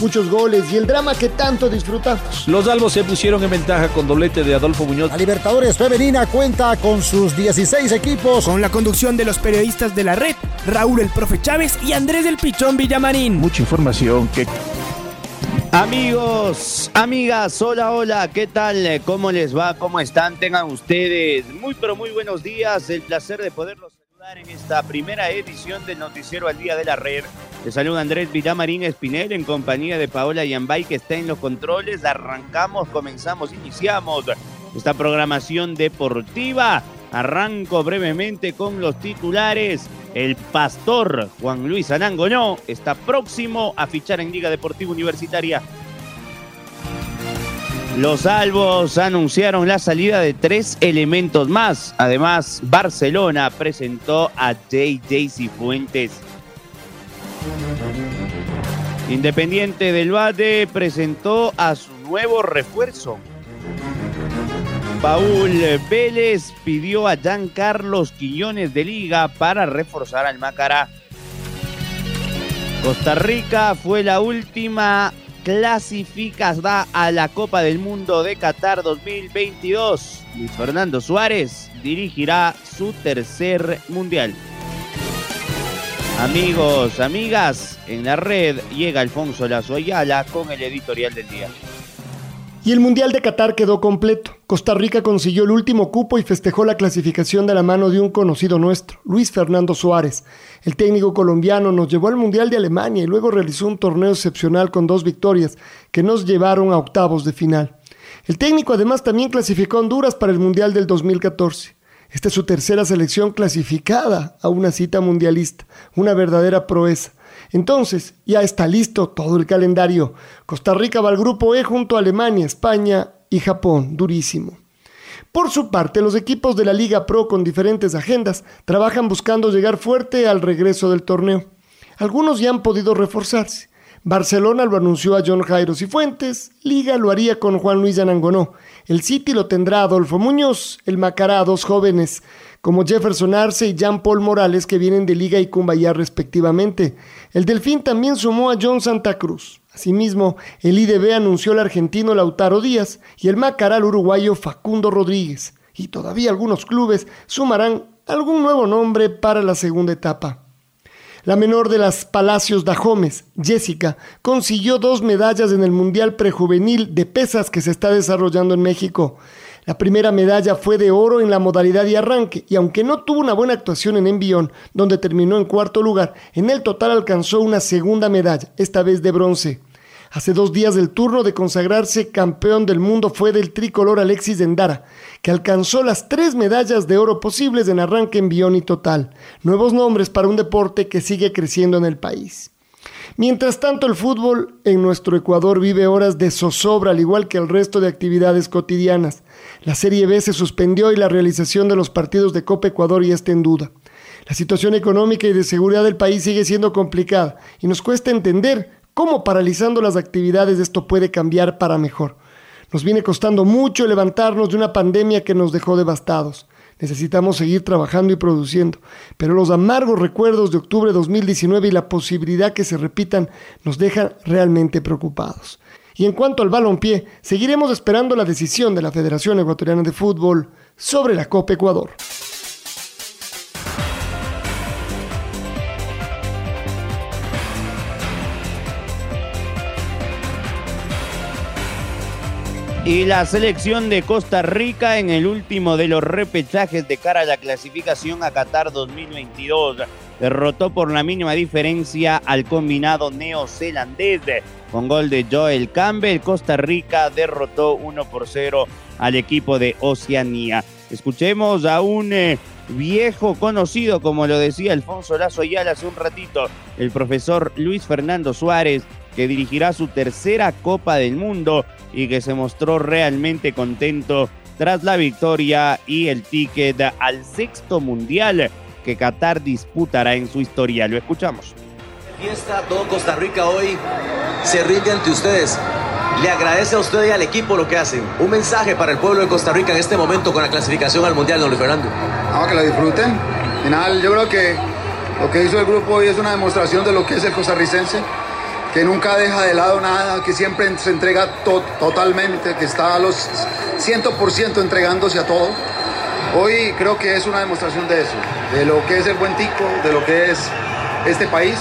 muchos goles y el drama que tanto disfrutamos. Los albos se pusieron en ventaja con doblete de Adolfo Muñoz. La Libertadores Femenina cuenta con sus 16 equipos. Con la conducción de los periodistas de la red, Raúl el Profe Chávez y Andrés del Pichón Villamarín. Mucha información que... Amigos, amigas, hola, hola, ¿qué tal? ¿Cómo les va? ¿Cómo están? Tengan ustedes muy, pero muy buenos días. El placer de poderlos saludar en esta primera edición del Noticiero al Día de la Red te saluda Andrés Villamarín Espinel en compañía de Paola Yambay que está en los controles. Arrancamos, comenzamos, iniciamos esta programación deportiva. Arranco brevemente con los titulares. El pastor Juan Luis Anangonó está próximo a fichar en Liga Deportiva Universitaria. Los albos anunciaron la salida de tres elementos más. Además, Barcelona presentó a JJ Cifuentes. Independiente del Bate presentó a su nuevo refuerzo. Paul Vélez pidió a Jean Carlos Quiñones de Liga para reforzar al Macará. Costa Rica fue la última clasificada a la Copa del Mundo de Qatar 2022. Luis Fernando Suárez dirigirá su tercer mundial. Amigos, amigas, en la red llega Alfonso Lazo Ayala con el editorial del día. Y el Mundial de Qatar quedó completo. Costa Rica consiguió el último cupo y festejó la clasificación de la mano de un conocido nuestro, Luis Fernando Suárez. El técnico colombiano nos llevó al Mundial de Alemania y luego realizó un torneo excepcional con dos victorias que nos llevaron a octavos de final. El técnico además también clasificó a Honduras para el Mundial del 2014. Esta es su tercera selección clasificada a una cita mundialista, una verdadera proeza. Entonces, ya está listo todo el calendario. Costa Rica va al grupo E junto a Alemania, España y Japón, durísimo. Por su parte, los equipos de la Liga Pro con diferentes agendas trabajan buscando llegar fuerte al regreso del torneo. Algunos ya han podido reforzarse. Barcelona lo anunció a John Jairo Cifuentes, Liga lo haría con Juan Luis Anangonó. El City lo tendrá Adolfo Muñoz, el Macará dos jóvenes como Jefferson Arce y Jean Paul Morales que vienen de Liga y Cumbayá respectivamente. El Delfín también sumó a John Santa Cruz. Asimismo, el IDB anunció al argentino Lautaro Díaz y el Macará al uruguayo Facundo Rodríguez. Y todavía algunos clubes sumarán algún nuevo nombre para la segunda etapa. La menor de las Palacios Dajomes, Jessica, consiguió dos medallas en el Mundial Prejuvenil de Pesas que se está desarrollando en México. La primera medalla fue de oro en la modalidad de arranque y aunque no tuvo una buena actuación en envión, donde terminó en cuarto lugar, en el total alcanzó una segunda medalla, esta vez de bronce. Hace dos días el turno de consagrarse campeón del mundo fue del tricolor Alexis Dendara, que alcanzó las tres medallas de oro posibles en arranque, envión y total. Nuevos nombres para un deporte que sigue creciendo en el país. Mientras tanto, el fútbol en nuestro Ecuador vive horas de zozobra, al igual que el resto de actividades cotidianas. La Serie B se suspendió y la realización de los partidos de Copa Ecuador ya está en duda. La situación económica y de seguridad del país sigue siendo complicada y nos cuesta entender cómo paralizando las actividades esto puede cambiar para mejor. Nos viene costando mucho levantarnos de una pandemia que nos dejó devastados. Necesitamos seguir trabajando y produciendo, pero los amargos recuerdos de octubre de 2019 y la posibilidad que se repitan nos dejan realmente preocupados. Y en cuanto al balonpié, seguiremos esperando la decisión de la Federación Ecuatoriana de Fútbol sobre la Copa Ecuador. Y la selección de Costa Rica en el último de los repechajes de cara a la clasificación a Qatar 2022 derrotó por la mínima diferencia al combinado neozelandés con gol de Joel Campbell. Costa Rica derrotó 1 por 0 al equipo de Oceanía. Escuchemos a un eh, viejo conocido, como lo decía Alfonso Lazo Ayala hace un ratito, el profesor Luis Fernando Suárez, que dirigirá su tercera Copa del Mundo y que se mostró realmente contento tras la victoria y el ticket al sexto mundial que Qatar disputará en su historia. Lo escuchamos. fiesta, todo Costa Rica hoy se rinde ante ustedes. Le agradece a usted y al equipo lo que hacen. Un mensaje para el pueblo de Costa Rica en este momento con la clasificación al Mundial, don Luis Fernando. Vamos, que la disfruten. Al final, yo creo que lo que hizo el grupo hoy es una demostración de lo que es el costarricense, que nunca deja de lado nada, que siempre se entrega totalmente, que está a los 100% entregándose a todo. Hoy creo que es una demostración de eso, de lo que es el buen tico, de lo que es este país.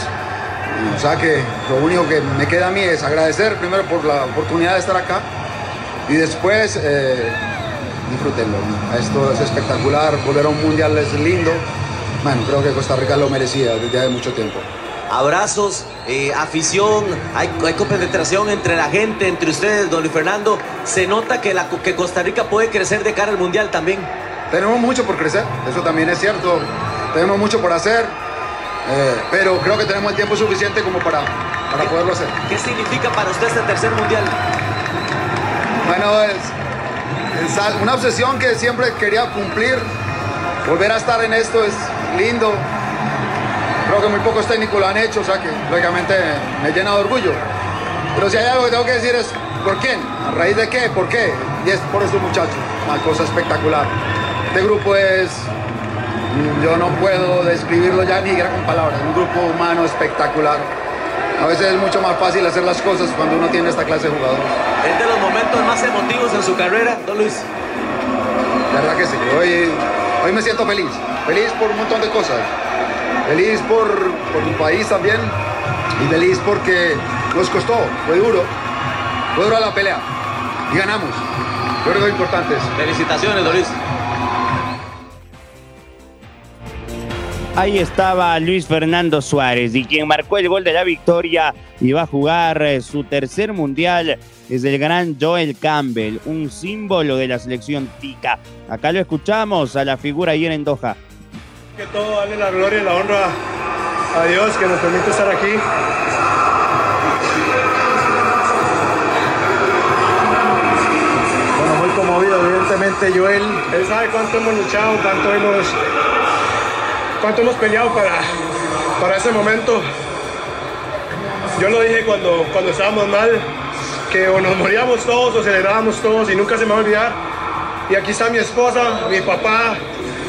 O sea que lo único que me queda a mí es agradecer primero por la oportunidad de estar acá y después eh. Esto es espectacular, volver a un mundial es lindo. Bueno, creo que Costa Rica lo merecía desde hace mucho tiempo. Abrazos, eh, afición, hay, hay, compenetración entre la gente, entre ustedes, don Luis Fernando. Se nota que, la, que Costa Rica puede crecer de cara al mundial también. Tenemos mucho por crecer, eso también es cierto. Tenemos mucho por hacer, eh, pero creo que tenemos el tiempo suficiente como para, para poderlo hacer. ¿Qué significa para usted este tercer mundial? Bueno, es, es una obsesión que siempre quería cumplir. Volver a estar en esto es lindo. Creo que muy pocos técnicos lo han hecho, o sea que lógicamente me llena de orgullo. Pero si hay algo que tengo que decir es, ¿por quién? ¿A raíz de qué? ¿Por qué? Y es por estos muchachos, una cosa espectacular. Este grupo es, yo no puedo describirlo ya ni con palabras, un grupo humano espectacular. A veces es mucho más fácil hacer las cosas cuando uno tiene esta clase de jugadores. ¿Es de los momentos más emotivos en su carrera, don Luis? La verdad que sí, hoy, hoy me siento feliz, feliz por un montón de cosas. Feliz por, por mi país también y feliz porque nos costó, fue duro, fue dura la pelea y ganamos. Yo creo que es importante eso. Felicitaciones, Luis. Ahí estaba Luis Fernando Suárez y quien marcó el gol de la victoria y va a jugar eh, su tercer mundial es el gran Joel Campbell, un símbolo de la selección tica. Acá lo escuchamos a la figura ayer en Doha. Que todo dale la gloria y la honra a Dios que nos permite estar aquí. Bueno, muy conmovido, evidentemente, Joel. Él sabe cuánto hemos luchado, cuánto hemos, cuánto hemos peleado para, para ese momento. Yo lo dije cuando, cuando estábamos mal, que o nos moríamos todos o celebrábamos todos y nunca se me va a olvidar. Y aquí está mi esposa, mi papá,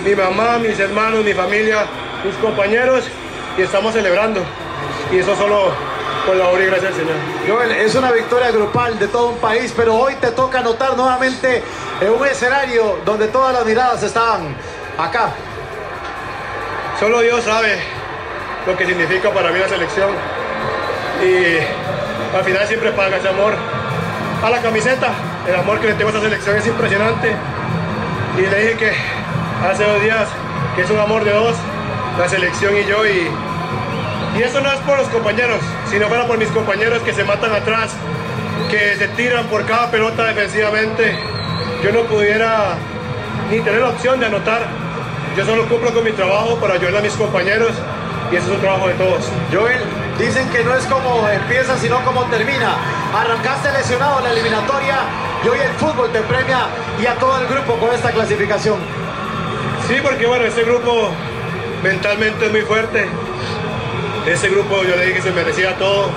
mi mamá, mis hermanos, mi familia, mis compañeros y estamos celebrando. Y eso solo por la obra y gracias al Señor. Joel, es una victoria grupal de todo un país, pero hoy te toca anotar nuevamente en un escenario donde todas las miradas estaban acá. Solo Dios sabe lo que significa para mí la selección. Y al final siempre paga ese amor a la camiseta. El amor que le tengo a esta selección es impresionante. Y le dije que hace dos días que es un amor de dos, la selección y yo. Y, y eso no es por los compañeros, sino para por mis compañeros que se matan atrás, que se tiran por cada pelota defensivamente. Yo no pudiera ni tener la opción de anotar. Yo solo cumplo con mi trabajo para ayudar a mis compañeros y eso es un trabajo de todos. Joel, dicen que no es como empieza, sino como termina. Arrancaste lesionado en la eliminatoria y hoy el fútbol te premia y a todo el grupo con esta clasificación. Sí, porque bueno, este grupo mentalmente es muy fuerte. Ese grupo yo le dije que se merecía todo.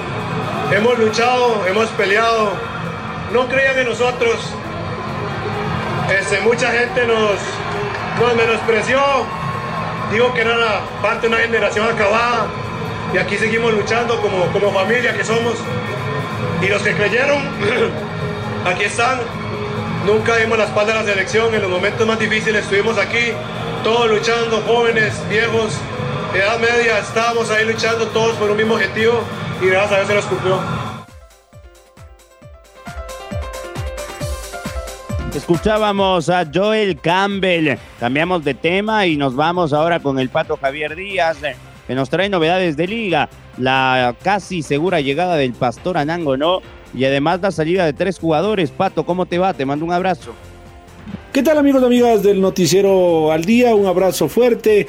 Hemos luchado, hemos peleado. No creían en nosotros. Este, mucha gente nos, nos menospreció. Digo que era parte de una generación acabada. Y aquí seguimos luchando como, como familia que somos. Y los que creyeron, aquí están. Nunca dimos la espalda a la selección. En los momentos más difíciles estuvimos aquí, todos luchando, jóvenes, viejos, edad media. Estábamos ahí luchando todos por un mismo objetivo. Y gracias a Dios se nos cumplió. Escuchábamos a Joel Campbell. Cambiamos de tema y nos vamos ahora con el Pato Javier Díaz, que nos trae novedades de liga. La casi segura llegada del Pastor Anango, ¿no? Y además la salida de tres jugadores. Pato, ¿cómo te va? Te mando un abrazo. ¿Qué tal amigos y amigas del noticiero al día? Un abrazo fuerte.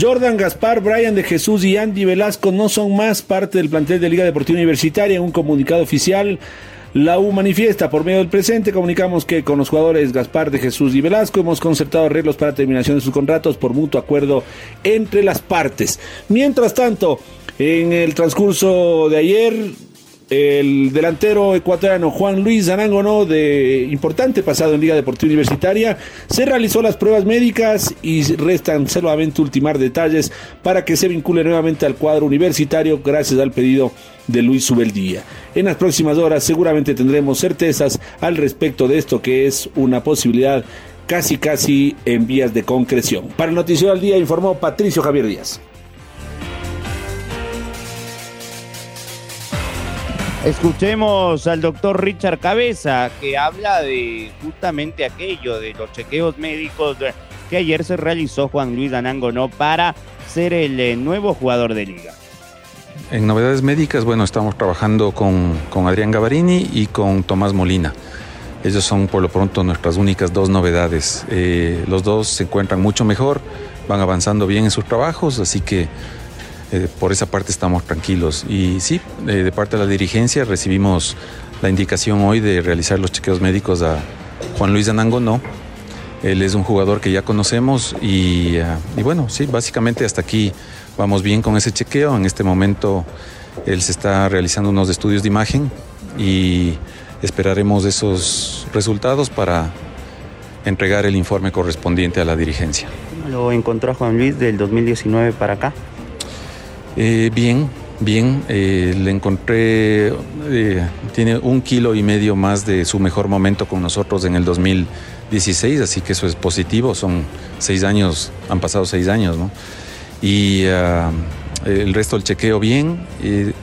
Jordan Gaspar, Brian de Jesús y Andy Velasco no son más parte del plantel de Liga Deportiva Universitaria. En un comunicado oficial, la U manifiesta por medio del presente. Comunicamos que con los jugadores Gaspar de Jesús y Velasco hemos concertado arreglos para terminación de sus contratos por mutuo acuerdo entre las partes. Mientras tanto, En el transcurso de ayer, el delantero ecuatoriano Juan Luis Zanangono, de importante pasado en Liga Deportiva Universitaria, se realizó las pruebas médicas y restan solamente ultimar detalles para que se vincule nuevamente al cuadro universitario gracias al pedido de Luis Subeldía. En las próximas horas seguramente tendremos certezas al respecto de esto que es una posibilidad casi casi en vías de concreción. Para el Noticiero al Día informó Patricio Javier Díaz. Escuchemos al doctor Richard Cabeza que habla de justamente aquello de los chequeos médicos que ayer se realizó Juan Luis Anangonó para ser el eh, nuevo jugador de liga. En novedades médicas, bueno, estamos trabajando con, con Adrián Gavarini y con Tomás Molina. Ellos son por lo pronto nuestras únicas dos novedades. Eh, los dos se encuentran mucho mejor, van avanzando bien en sus trabajos, así que eh, por esa parte estamos tranquilos. Y sí, eh, de parte de la dirigencia recibimos la indicación hoy de realizar los chequeos médicos a Juan Luis Anango, no. Él es un jugador que ya conocemos y, ah, y bueno, sí, básicamente hasta aquí vamos bien con ese chequeo. En este momento él se está realizando unos estudios de imagen y esperaremos esos resultados para entregar el informe correspondiente a la dirigencia. ¿Cómo lo encontró Juan Luis del 2019 para acá? Eh, bien, bien. Eh, le encontré, eh, tiene un kilo y medio más de su mejor momento con nosotros en el 2016, así que eso es positivo. Son seis años, han pasado seis años, ¿no? Y ah, el resto del chequeo bien.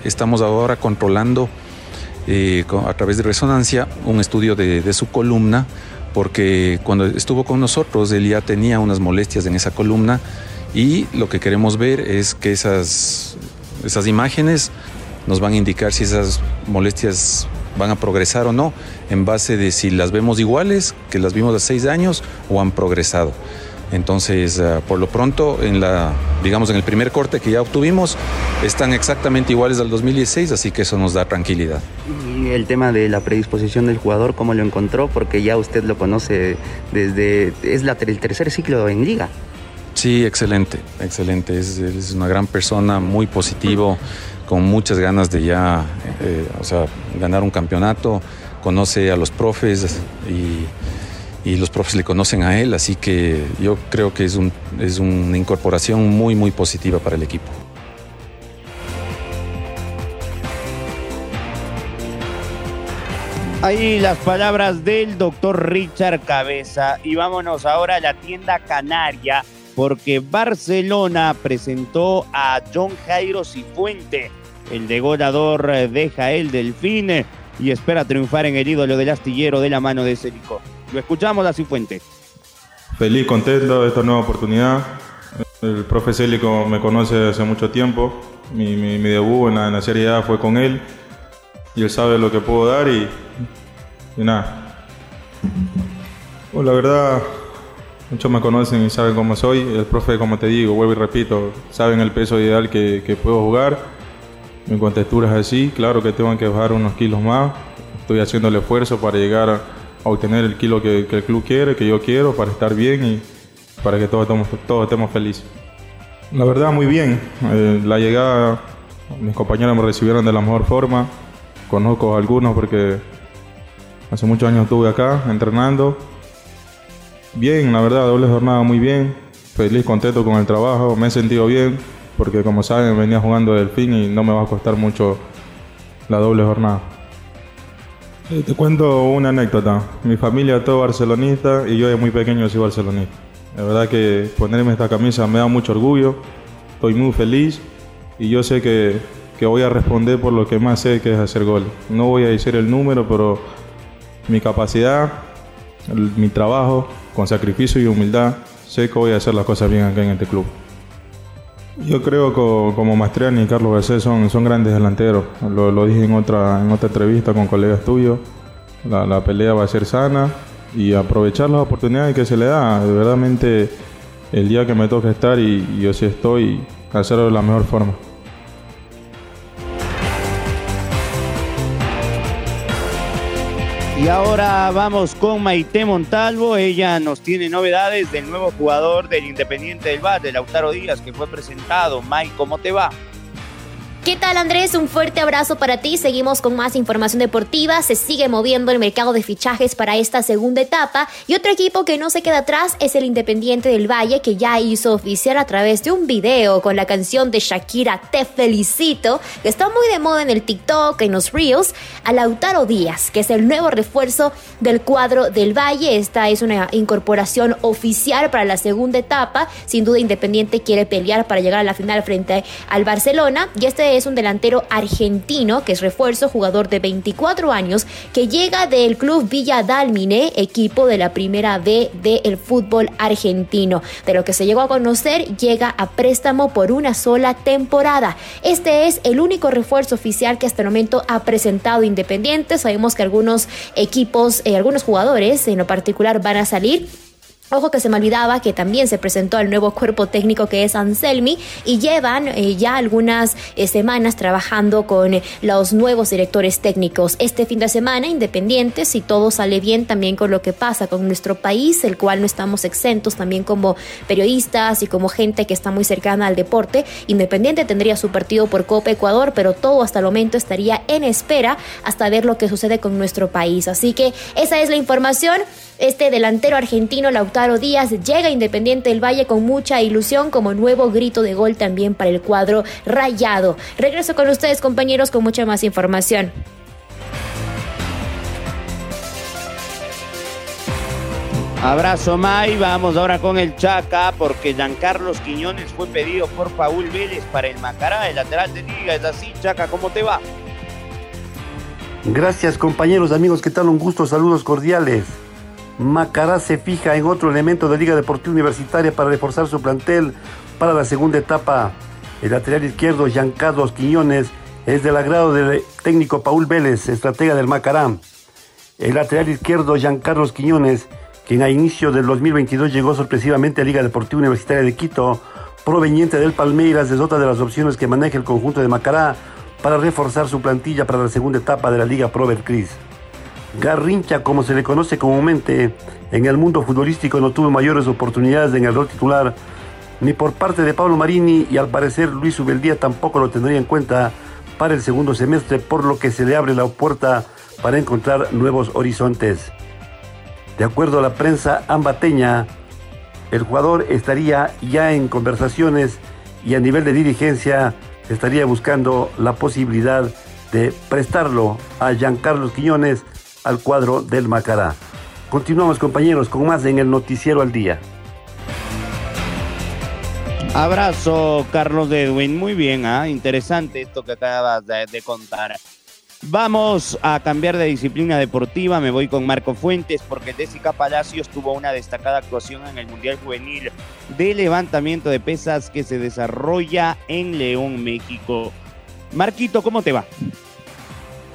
estamos ahora controlando a través de resonancia un estudio de, de su columna, porque cuando estuvo con nosotros él ya tenía unas molestias en esa columna y lo que queremos ver es que esas, esas imágenes nos van a indicar si esas molestias van a progresar o no, en base de si las vemos iguales que las vimos hace seis años o han progresado. Entonces, uh, por lo pronto, en la, digamos, en el primer corte que ya obtuvimos, están exactamente iguales al 2016, así que eso nos da tranquilidad. Y el tema de la predisposición del jugador, ¿cómo lo encontró? Porque ya usted lo conoce desde, es el tercer ciclo en liga. Sí, excelente, excelente. Es, una gran persona, muy positivo, con muchas ganas de ya, eh, o sea, ganar un campeonato. Conoce a los profes y, y, los profes le conocen a él, así que yo creo que es, un, es una incorporación muy, muy positiva para el equipo. Ahí las palabras del doctor Richard Cabeza. Y vámonos ahora a la tienda canaria porque Barcelona presentó a John Jairo Cifuente, el degolador de Jael Delfín, y espera triunfar en el ídolo del astillero de la mano de Celico. Lo escuchamos a Cifuente. Feliz, contento de esta nueva oportunidad. El profe Célico me conoce hace mucho tiempo. Mi, debut en la, en la, Serie A fue con él. Y él sabe lo que puedo dar y, y nada. Pues la verdad, Muchos me conocen y saben cómo soy. El profe, como te digo, vuelvo y repito, saben el peso ideal que, que puedo jugar. Mi contextura es así. Claro que tengo que bajar unos kilos más. Estoy haciendo el esfuerzo para llegar a, obtener el kilo que, que, el club quiere, que yo quiero, para estar bien y para que todos estemos, todos estemos felices. La verdad, muy bien. Eh, la llegada, mis compañeros me recibieron de la mejor forma. Conozco a algunos porque hace muchos años estuve acá entrenando Bien, la verdad, doble jornada muy bien. Feliz, contento con el trabajo. Me he sentido bien porque, como saben, venía jugando del fin y no me va a costar mucho la doble jornada. Te cuento una anécdota. Mi familia todo barcelonista y yo de muy pequeño soy barcelonista. La verdad que ponerme esta camisa me da mucho orgullo. Estoy muy feliz y yo sé que, que voy a responder por lo que más sé que es hacer goles. No voy a decir el número, pero mi capacidad, mi trabajo con sacrificio y humildad, sé que voy a hacer las cosas bien acá en este club. Yo creo que como Mastriani y Carlos Garcés son, son grandes delanteros. Lo, dije en otra, en otra entrevista con colegas tuyos. La, la, pelea va a ser sana y aprovechar las oportunidades que se le da. De verdadmente el día que me toque estar y, y yo sí estoy, hacerlo de la mejor forma. Y ahora vamos con Maite Montalvo. Ella nos tiene novedades del nuevo jugador del Independiente del Valle, Lautaro Díaz, que fue presentado. May, ¿cómo te va? ¿Qué tal Andrés? Un fuerte abrazo para ti. Seguimos con más información deportiva. Se sigue moviendo el mercado de fichajes para esta segunda etapa. Y otro equipo que no se queda atrás es el Independiente del Valle, que ya hizo oficial a través de un video con la canción de Shakira Te Felicito, que está muy de moda en el TikTok, en los Reels, a Lautaro Díaz, que es el nuevo refuerzo del cuadro del Valle. Esta es una incorporación oficial para la segunda etapa. Sin duda Independiente quiere pelear para llegar a la final frente al Barcelona. Y este es un delantero argentino que es refuerzo, jugador de 24 años, que llega del club Villa Dálmine, equipo de la primera B del fútbol argentino. De lo que se llegó a conocer, llega a préstamo por una sola temporada. Este es el único refuerzo oficial que hasta el momento ha presentado Independiente. Sabemos que algunos equipos, eh, algunos jugadores en lo particular van a salir Ojo que se me olvidaba que también se presentó el nuevo cuerpo técnico que es Anselmi y llevan eh, ya algunas eh, semanas trabajando con eh, los nuevos directores técnicos. Este fin de semana, independiente, si todo sale bien también con lo que pasa con nuestro país, el cual no estamos exentos también como periodistas y como gente que está muy cercana al deporte. Independiente tendría su partido por Copa Ecuador, pero todo hasta el momento estaría en espera hasta ver lo que sucede con nuestro país. Así que esa es la información. Este delantero argentino, Lautaro Díaz, llega a Independiente del Valle con mucha ilusión como nuevo grito de gol también para el cuadro rayado. Regreso con ustedes, compañeros, con mucha más información. Abrazo May, vamos ahora con el Chaca porque Giancarlos Quiñones fue pedido por Paul Vélez para el Macará, el lateral de liga, es así, Chaca, ¿cómo te va? Gracias compañeros, amigos, ¿qué tal? Un gusto, saludos cordiales. Macará se fija en otro elemento de Liga Deportiva Universitaria para reforzar su plantel para la segunda etapa. El lateral izquierdo, Giancarlos Quiñones, es del agrado del técnico Paul Vélez, estratega del Macará. El lateral izquierdo, Giancarlos Quiñones, quien a inicio del 2022 llegó sorpresivamente a Liga Deportiva Universitaria de Quito, proveniente del Palmeiras, es otra de las opciones que maneja el conjunto de Macará para reforzar su plantilla para la segunda etapa de la Liga Pro Cris. Garrincha, como se le conoce comúnmente en el mundo futbolístico, no tuvo mayores oportunidades en el rol titular, ni por parte de Pablo Marini y al parecer Luis Ubeldía tampoco lo tendría en cuenta para el segundo semestre, por lo que se le abre la puerta para encontrar nuevos horizontes. De acuerdo a la prensa ambateña, el jugador estaría ya en conversaciones y a nivel de dirigencia estaría buscando la posibilidad de prestarlo a Giancarlo Quiñones al cuadro del Macará. Continuamos compañeros con más en el Noticiero al Día. Abrazo, Carlos Edwin. Muy bien, ¿ah? interesante esto que acabas de, de, contar. Vamos a cambiar de disciplina deportiva. Me voy con Marco Fuentes porque Jessica Palacios tuvo una destacada actuación en el Mundial Juvenil de levantamiento de pesas que se desarrolla en León, México. Marquito, ¿cómo te va?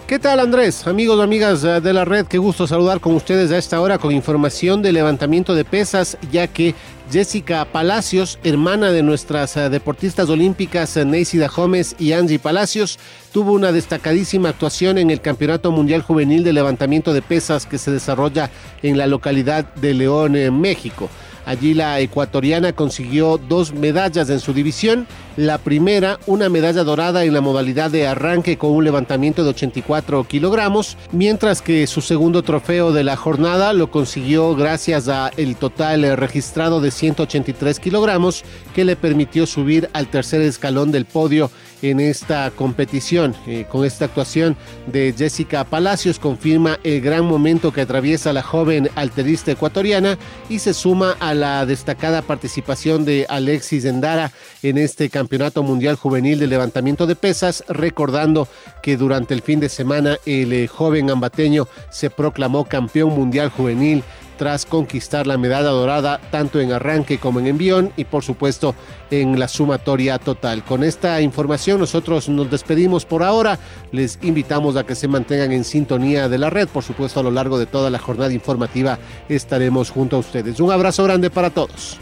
¿Qué tal Andrés? Amigos amigas eh, de la red, qué gusto saludar con ustedes a esta hora con información de levantamiento de pesas, ya que Jessica Palacios, hermana de nuestras eh, deportistas olímpicas eh, Neisida Gómez y Angie Palacios, tuvo una destacadísima actuación en el Campeonato Mundial Juvenil de Levantamiento de Pesas que se desarrolla en la localidad de León, en México. Allí la ecuatoriana consiguió dos medallas en su división. La primera, una medalla dorada en la modalidad de arranque con un levantamiento de 84 kilogramos, mientras que su segundo trofeo de la jornada lo consiguió gracias a el total registrado de 183 kilogramos que le permitió subir al tercer escalón del podio en esta competición. Eh, con esta actuación de Jessica Palacios confirma el gran momento que atraviesa la joven alterista ecuatoriana y se suma a la destacada participación de Alexis Endara en este Campeonato Mundial Juvenil de Levantamiento de Pesas, recordando que durante el fin de semana el eh, joven ambateño se proclamó campeón mundial juvenil tras conquistar la medalla dorada tanto en arranque como en envión y por supuesto en la sumatoria total. Con esta información nosotros nos despedimos por ahora. Les invitamos a que se mantengan en sintonía de la red. Por supuesto a lo largo de toda la jornada informativa estaremos junto a ustedes. Un abrazo grande para todos.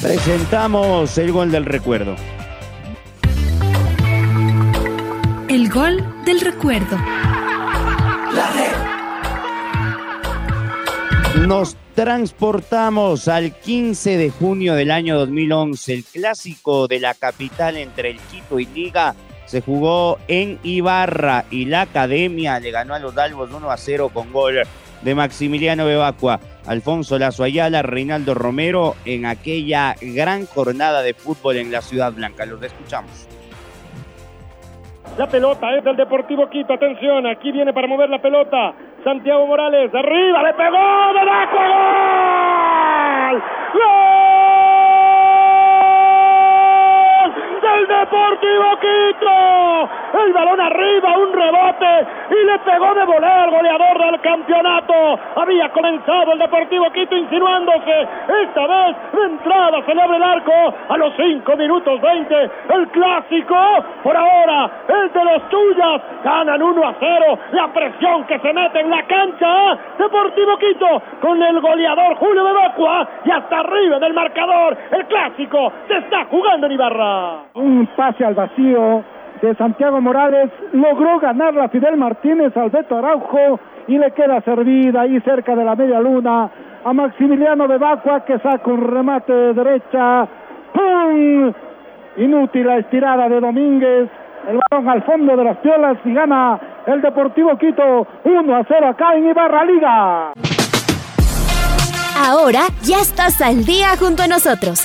Presentamos el gol del recuerdo. El gol del recuerdo. Nos transportamos al 15 de junio del año 2011. El clásico de la capital entre el Quito y Liga se jugó en Ibarra y la academia le ganó a los Dalvos 1 a 0 con gol de Maximiliano Bebacua, Alfonso Lazo Ayala, Reinaldo Romero en aquella gran jornada de fútbol en la Ciudad Blanca. Los escuchamos. La pelota es del Deportivo Quito. Atención, aquí viene para mover la pelota. Santiago Morales, arriba, le pegó, de. ¡Gol! Del Deportivo Quito. El balón arriba, un rebote y le pegó de volea al goleador del campeonato. Había comenzado el Deportivo Quito insinuándose. Esta vez de entrada se le abre el arco a los 5 minutos 20. El clásico, por ahora, el de los tuyas. Ganan 1 a 0. La presión que se mete en la cancha. Deportivo Quito con el goleador Julio Bebacua y hasta arriba del marcador. El clásico se está jugando en Ibarra. Un pase al vacío de Santiago Morales, logró ganar la Fidel Martínez al Beto Araujo y le queda servida ahí cerca de la media luna a Maximiliano de Bacua que saca un remate de derecha. ¡Pum! Inútil la estirada de Domínguez. El balón al fondo de las piolas y gana el Deportivo Quito 1 a 0 acá en Ibarra Liga. Ahora ya estás al día junto a nosotros.